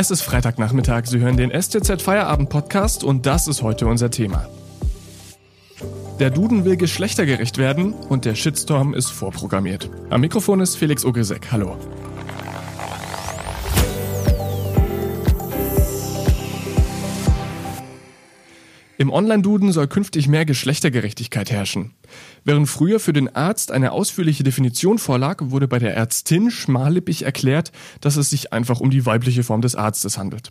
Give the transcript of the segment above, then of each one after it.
Es ist Freitagnachmittag, Sie hören den STZ Feierabend Podcast und das ist heute unser Thema. Der Duden will geschlechtergerecht werden und der Shitstorm ist vorprogrammiert. Am Mikrofon ist Felix Ogrisek. Hallo. Im Online-Duden soll künftig mehr Geschlechtergerechtigkeit herrschen. Während früher für den Arzt eine ausführliche Definition vorlag, wurde bei der Ärztin schmallippig erklärt, dass es sich einfach um die weibliche Form des Arztes handelt.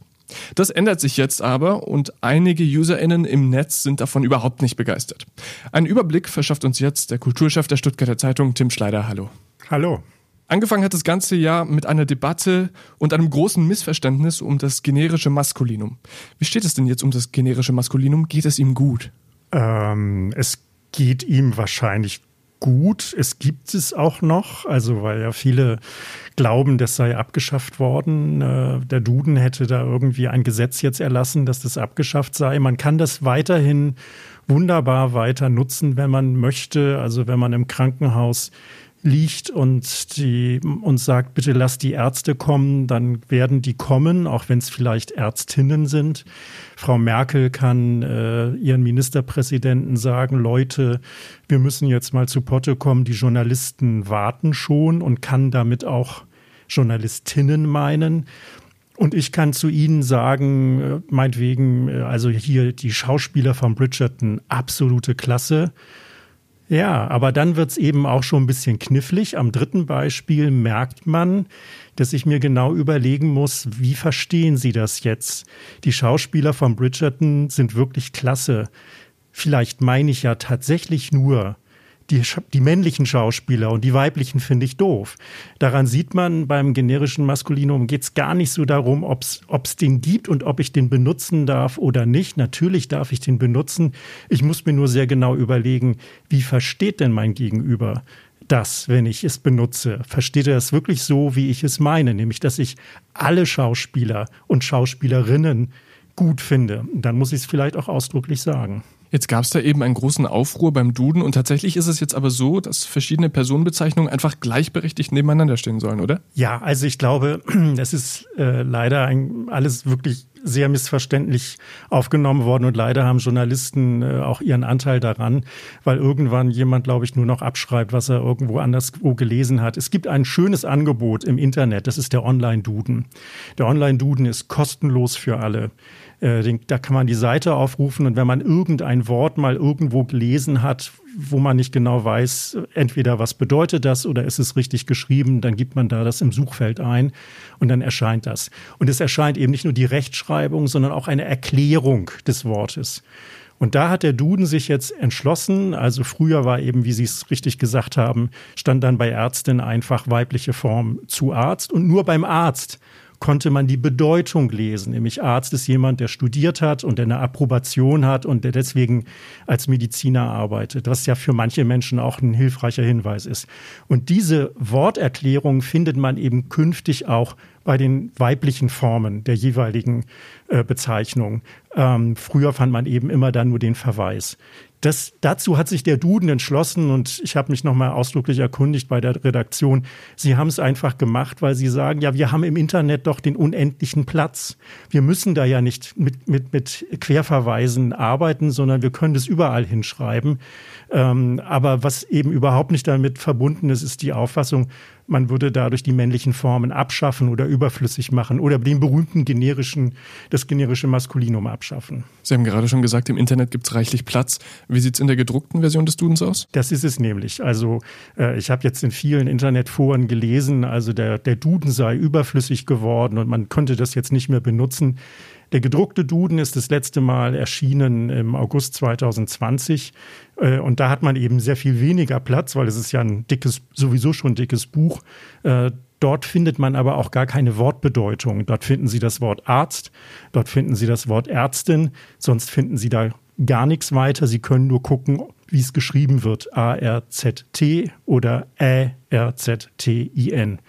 Das ändert sich jetzt aber und einige UserInnen im Netz sind davon überhaupt nicht begeistert. Einen Überblick verschafft uns jetzt der Kulturchef der Stuttgarter Zeitung, Tim Schleider. Hallo. Hallo. Angefangen hat das ganze Jahr mit einer Debatte und einem großen Missverständnis um das generische Maskulinum. Wie steht es denn jetzt um das generische Maskulinum? Geht es ihm gut? Ähm, es geht ihm wahrscheinlich gut. Es gibt es auch noch, also weil ja viele glauben, das sei abgeschafft worden. Äh, der Duden hätte da irgendwie ein Gesetz jetzt erlassen, dass das abgeschafft sei. Man kann das weiterhin wunderbar weiter nutzen, wenn man möchte. Also wenn man im Krankenhaus liegt und die uns sagt, bitte lass die Ärzte kommen, dann werden die kommen, auch wenn es vielleicht Ärztinnen sind. Frau Merkel kann äh, ihren Ministerpräsidenten sagen, Leute, wir müssen jetzt mal zu Potte kommen, die Journalisten warten schon und kann damit auch Journalistinnen meinen. Und ich kann zu Ihnen sagen, äh, meinetwegen, äh, also hier die Schauspieler von Bridgerton, absolute Klasse. Ja, aber dann wird's eben auch schon ein bisschen knifflig. Am dritten Beispiel merkt man, dass ich mir genau überlegen muss, wie verstehen Sie das jetzt? Die Schauspieler von Bridgerton sind wirklich klasse. Vielleicht meine ich ja tatsächlich nur, die, die männlichen Schauspieler und die weiblichen finde ich doof. Daran sieht man, beim generischen Maskulinum geht es gar nicht so darum, ob es den gibt und ob ich den benutzen darf oder nicht. Natürlich darf ich den benutzen. Ich muss mir nur sehr genau überlegen, wie versteht denn mein Gegenüber das, wenn ich es benutze? Versteht er es wirklich so, wie ich es meine? Nämlich, dass ich alle Schauspieler und Schauspielerinnen gut finde. Dann muss ich es vielleicht auch ausdrücklich sagen. Jetzt gab es da eben einen großen Aufruhr beim Duden und tatsächlich ist es jetzt aber so, dass verschiedene Personenbezeichnungen einfach gleichberechtigt nebeneinander stehen sollen, oder? Ja, also ich glaube, das ist äh, leider ein, alles wirklich sehr missverständlich aufgenommen worden und leider haben Journalisten äh, auch ihren Anteil daran, weil irgendwann jemand, glaube ich, nur noch abschreibt, was er irgendwo anderswo gelesen hat. Es gibt ein schönes Angebot im Internet, das ist der Online-Duden. Der Online-Duden ist kostenlos für alle. Äh, da kann man die Seite aufrufen und wenn man irgendein Wort mal irgendwo gelesen hat, wo man nicht genau weiß, entweder was bedeutet das oder ist es richtig geschrieben, dann gibt man da das im Suchfeld ein und dann erscheint das. Und es erscheint eben nicht nur die Rechtschreibung, sondern auch eine Erklärung des Wortes. Und da hat der Duden sich jetzt entschlossen, also früher war eben, wie Sie es richtig gesagt haben, stand dann bei Ärztin einfach weibliche Form zu Arzt und nur beim Arzt konnte man die Bedeutung lesen. Nämlich Arzt ist jemand, der studiert hat und der eine Approbation hat und der deswegen als Mediziner arbeitet, was ja für manche Menschen auch ein hilfreicher Hinweis ist. Und diese Worterklärung findet man eben künftig auch bei den weiblichen Formen der jeweiligen äh, Bezeichnung. Ähm, früher fand man eben immer dann nur den Verweis. Das, dazu hat sich der Duden entschlossen und ich habe mich nochmal ausdrücklich erkundigt bei der Redaktion. Sie haben es einfach gemacht, weil sie sagen, ja, wir haben im Internet doch den unendlichen Platz. Wir müssen da ja nicht mit, mit, mit Querverweisen arbeiten, sondern wir können das überall hinschreiben. Ähm, aber was eben überhaupt nicht damit verbunden ist, ist die Auffassung, man würde dadurch die männlichen Formen abschaffen oder überflüssig machen oder den berühmten generischen, das generische Maskulinum abschaffen. Sie haben gerade schon gesagt, im Internet gibt es reichlich Platz. Wie sieht es in der gedruckten Version des Dudens aus? Das ist es nämlich. Also äh, ich habe jetzt in vielen Internetforen gelesen, also der, der Duden sei überflüssig geworden und man könnte das jetzt nicht mehr benutzen. Der gedruckte Duden ist das letzte Mal erschienen im August 2020. Äh, und da hat man eben sehr viel weniger Platz, weil es ist ja ein dickes, sowieso schon dickes Buch. Äh, dort findet man aber auch gar keine Wortbedeutung. Dort finden Sie das Wort Arzt, dort finden Sie das Wort Ärztin, sonst finden Sie da gar nichts weiter. Sie können nur gucken, wie es geschrieben wird. A-R-Z-T oder Ä-R-Z-T-I-N.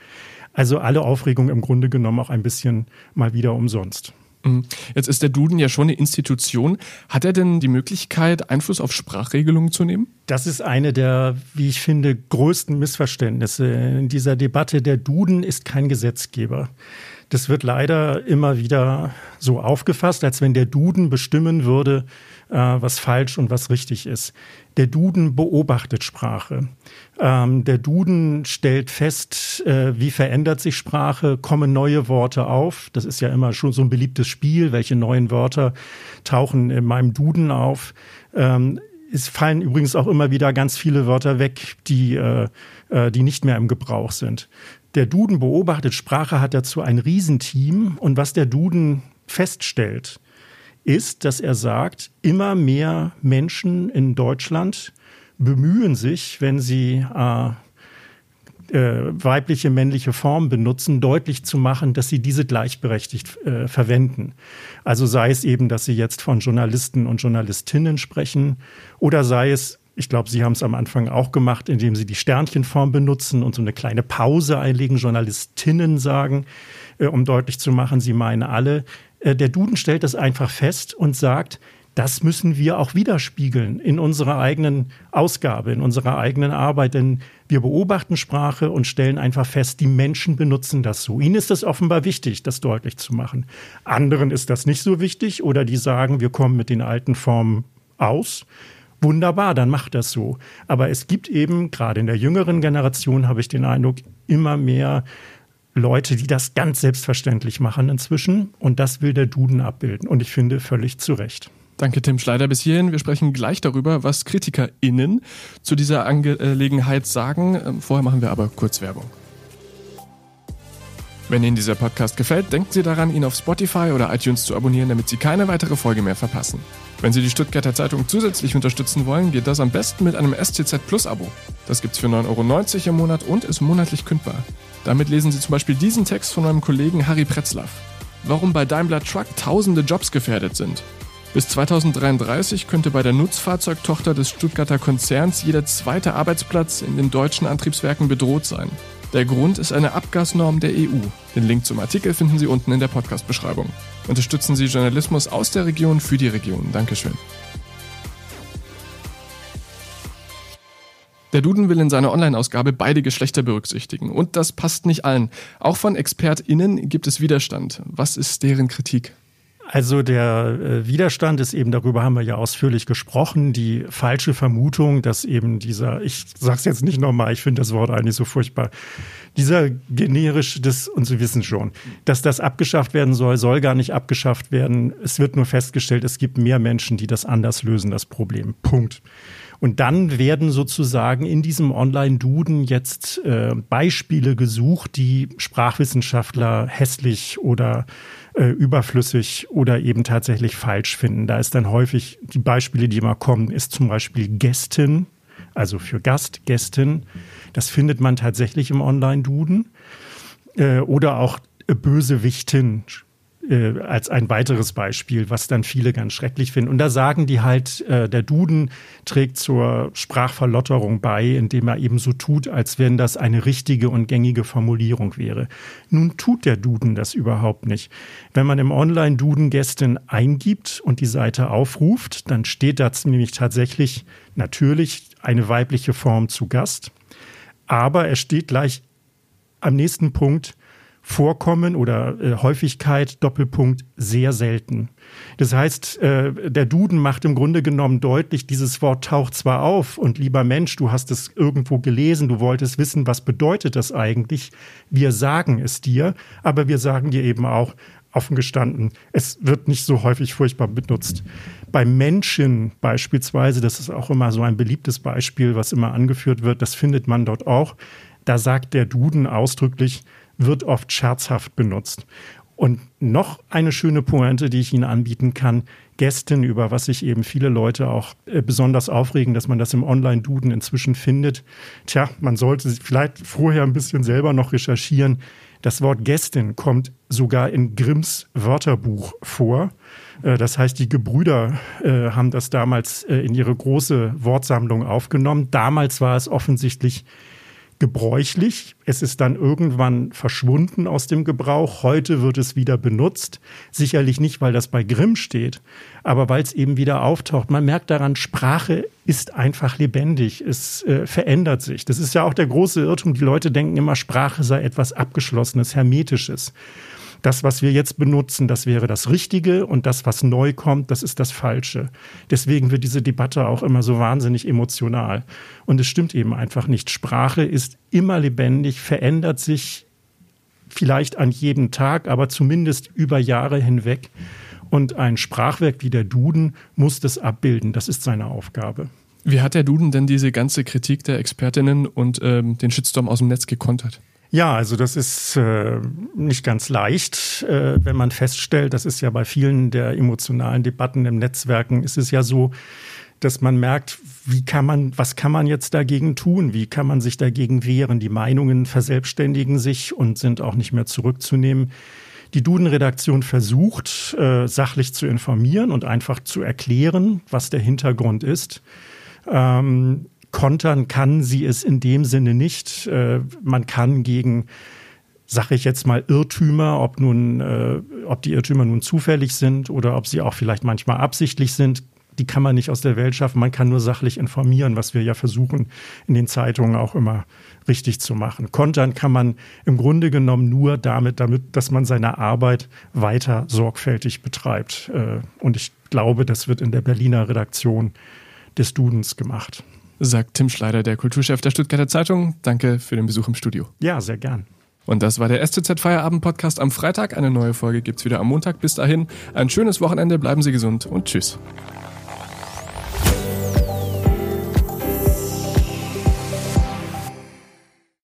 Also alle Aufregung im Grunde genommen auch ein bisschen mal wieder umsonst. Mhm. Jetzt ist der Duden ja schon eine Institution. Hat er denn die Möglichkeit, Einfluss auf Sprachregelungen zu nehmen? Das ist eine der, wie ich finde, größten Missverständnisse in dieser Debatte. Der Duden ist kein Gesetzgeber. Das wird leider immer wieder so aufgefasst, als wenn der Duden bestimmen würde, äh, was falsch und was richtig ist. Der Duden beobachtet Sprache. Ähm, der Duden stellt fest, äh, wie verändert sich Sprache, kommen neue Worte auf. Das ist ja immer schon so ein beliebtes Spiel, welche neuen Wörter tauchen in meinem Duden auf. Ähm, es fallen übrigens auch immer wieder ganz viele Wörter weg, die, äh, die nicht mehr im Gebrauch sind. Der Duden beobachtet Sprache, hat dazu ein Riesenteam. Und was der Duden feststellt, ist, dass er sagt, immer mehr Menschen in Deutschland bemühen sich, wenn sie äh, äh, weibliche, männliche Form benutzen, deutlich zu machen, dass sie diese gleichberechtigt äh, verwenden. Also sei es eben, dass sie jetzt von Journalisten und Journalistinnen sprechen oder sei es, ich glaube, Sie haben es am Anfang auch gemacht, indem Sie die Sternchenform benutzen und so eine kleine Pause einlegen, Journalistinnen sagen, äh, um deutlich zu machen, Sie meinen alle. Äh, der Duden stellt das einfach fest und sagt, das müssen wir auch widerspiegeln in unserer eigenen Ausgabe, in unserer eigenen Arbeit. Denn wir beobachten Sprache und stellen einfach fest, die Menschen benutzen das so. Ihnen ist es offenbar wichtig, das deutlich zu machen. Anderen ist das nicht so wichtig oder die sagen, wir kommen mit den alten Formen aus. Wunderbar, dann macht das so. Aber es gibt eben, gerade in der jüngeren Generation, habe ich den Eindruck, immer mehr Leute, die das ganz selbstverständlich machen inzwischen. Und das will der Duden abbilden. Und ich finde völlig zu Recht. Danke, Tim Schleider. Bis hierhin. Wir sprechen gleich darüber, was KritikerInnen zu dieser Angelegenheit sagen. Ähm, vorher machen wir aber kurz Werbung. Wenn Ihnen dieser Podcast gefällt, denken Sie daran, ihn auf Spotify oder iTunes zu abonnieren, damit Sie keine weitere Folge mehr verpassen. Wenn Sie die Stuttgarter Zeitung zusätzlich unterstützen wollen, geht das am besten mit einem STZ Plus Abo. Das gibt's für 9,90 Euro im Monat und ist monatlich kündbar. Damit lesen Sie zum Beispiel diesen Text von meinem Kollegen Harry Pretzlaff. Warum bei Daimler Truck tausende Jobs gefährdet sind. Bis 2033 könnte bei der Nutzfahrzeugtochter des Stuttgarter Konzerns jeder zweite Arbeitsplatz in den deutschen Antriebswerken bedroht sein. Der Grund ist eine Abgasnorm der EU. Den Link zum Artikel finden Sie unten in der Podcast-Beschreibung. Unterstützen Sie Journalismus aus der Region für die Region. Dankeschön. Der Duden will in seiner Online-Ausgabe beide Geschlechter berücksichtigen. Und das passt nicht allen. Auch von ExpertInnen gibt es Widerstand. Was ist deren Kritik? Also der äh, Widerstand ist eben, darüber haben wir ja ausführlich gesprochen, die falsche Vermutung, dass eben dieser, ich sag's jetzt nicht nochmal, ich finde das Wort eigentlich so furchtbar, dieser generisch, das, und Sie wissen schon, dass das abgeschafft werden soll, soll gar nicht abgeschafft werden. Es wird nur festgestellt, es gibt mehr Menschen, die das anders lösen, das Problem. Punkt. Und dann werden sozusagen in diesem Online-Duden jetzt äh, Beispiele gesucht, die Sprachwissenschaftler hässlich oder äh, überflüssig oder eben tatsächlich falsch finden. Da ist dann häufig die Beispiele, die immer kommen, ist zum Beispiel Gästin, also für Gast, Gästin. Das findet man tatsächlich im Online-Duden. Äh, oder auch Bösewichtin äh, als ein weiteres Beispiel, was dann viele ganz schrecklich finden. Und da sagen die halt, äh, der Duden trägt zur Sprachverlotterung bei, indem er eben so tut, als wenn das eine richtige und gängige Formulierung wäre. Nun tut der Duden das überhaupt nicht. Wenn man im Online-Duden Gästin eingibt und die Seite aufruft, dann steht da nämlich tatsächlich natürlich eine weibliche Form zu Gast. Aber es steht gleich am nächsten Punkt Vorkommen oder äh, Häufigkeit Doppelpunkt sehr selten. Das heißt, äh, der Duden macht im Grunde genommen deutlich, dieses Wort taucht zwar auf und lieber Mensch, du hast es irgendwo gelesen, du wolltest wissen, was bedeutet das eigentlich? Wir sagen es dir, aber wir sagen dir eben auch, offen gestanden, es wird nicht so häufig furchtbar benutzt. Bei Menschen beispielsweise, das ist auch immer so ein beliebtes Beispiel, was immer angeführt wird, das findet man dort auch. Da sagt der Duden ausdrücklich, wird oft scherzhaft benutzt. Und noch eine schöne Pointe, die ich Ihnen anbieten kann, Gästen, über was sich eben viele Leute auch äh, besonders aufregen, dass man das im Online-Duden inzwischen findet. Tja, man sollte vielleicht vorher ein bisschen selber noch recherchieren. Das Wort Gästin kommt sogar in Grimms Wörterbuch vor. Äh, das heißt, die Gebrüder äh, haben das damals in ihre große Wortsammlung aufgenommen. Damals war es offensichtlich gebräuchlich. Es ist dann irgendwann verschwunden aus dem Gebrauch. Heute wird es wieder benutzt. Sicherlich nicht, weil das bei Grimm steht, aber weil es eben wieder auftaucht. Man merkt daran, Sprache ist einfach lebendig. Es äh, verändert sich. Das ist ja auch der große Irrtum. Die Leute denken immer, Sprache sei etwas Abgeschlossenes, Hermetisches. Das, was wir jetzt benutzen, das wäre das Richtige und das, was neu kommt, das ist das Falsche. Deswegen wird diese Debatte auch immer so wahnsinnig emotional. Und es stimmt eben einfach nicht. Sprache ist immer lebendig, verändert sich vielleicht an jedem Tag, aber zumindest über Jahre hinweg. Und ein Sprachwerk wie der Duden muss das abbilden. Das ist seine Aufgabe. Wie hat der Duden denn diese ganze Kritik der Expertinnen und ähm, den Shitstorm aus dem Netz gekontert? Ja, also das ist äh, nicht ganz leicht, äh, wenn man feststellt, das ist ja bei vielen der emotionalen Debatten im Netzwerken, ist es ja so, dass man merkt, wie kann man, was kann man jetzt dagegen tun? Wie kann man sich dagegen wehren? Die Meinungen verselbstständigen sich und sind auch nicht mehr zurückzunehmen. Die Duden-Redaktion versucht, äh, sachlich zu informieren und einfach zu erklären, was der Hintergrund ist. Ähm, kontern kann sie es in dem Sinne nicht. Äh, man kann gegen sage ich jetzt mal Irrtümer, ob nun, äh, ob die Irrtümer nun zufällig sind oder ob sie auch vielleicht manchmal absichtlich sind, die kann man nicht aus der Welt schaffen. Man kann nur sachlich informieren, was wir ja versuchen, in den Zeitungen auch immer richtig zu machen. Kontern kann man im Grunde genommen nur damit, damit, dass man seine Arbeit weiter sorgfältig betreibt. Äh, und ich glaube, das wird in der Berliner Redaktion des Dudens gemacht. Sagt Tim Schleider, der Kulturchef der Stuttgarter Zeitung. Danke für den Besuch im Studio. Ja, sehr gern. Und das war der STZ Feierabend Podcast am Freitag. Eine neue Folge gibt's wieder am Montag. Bis dahin ein schönes Wochenende, bleiben Sie gesund und tschüss.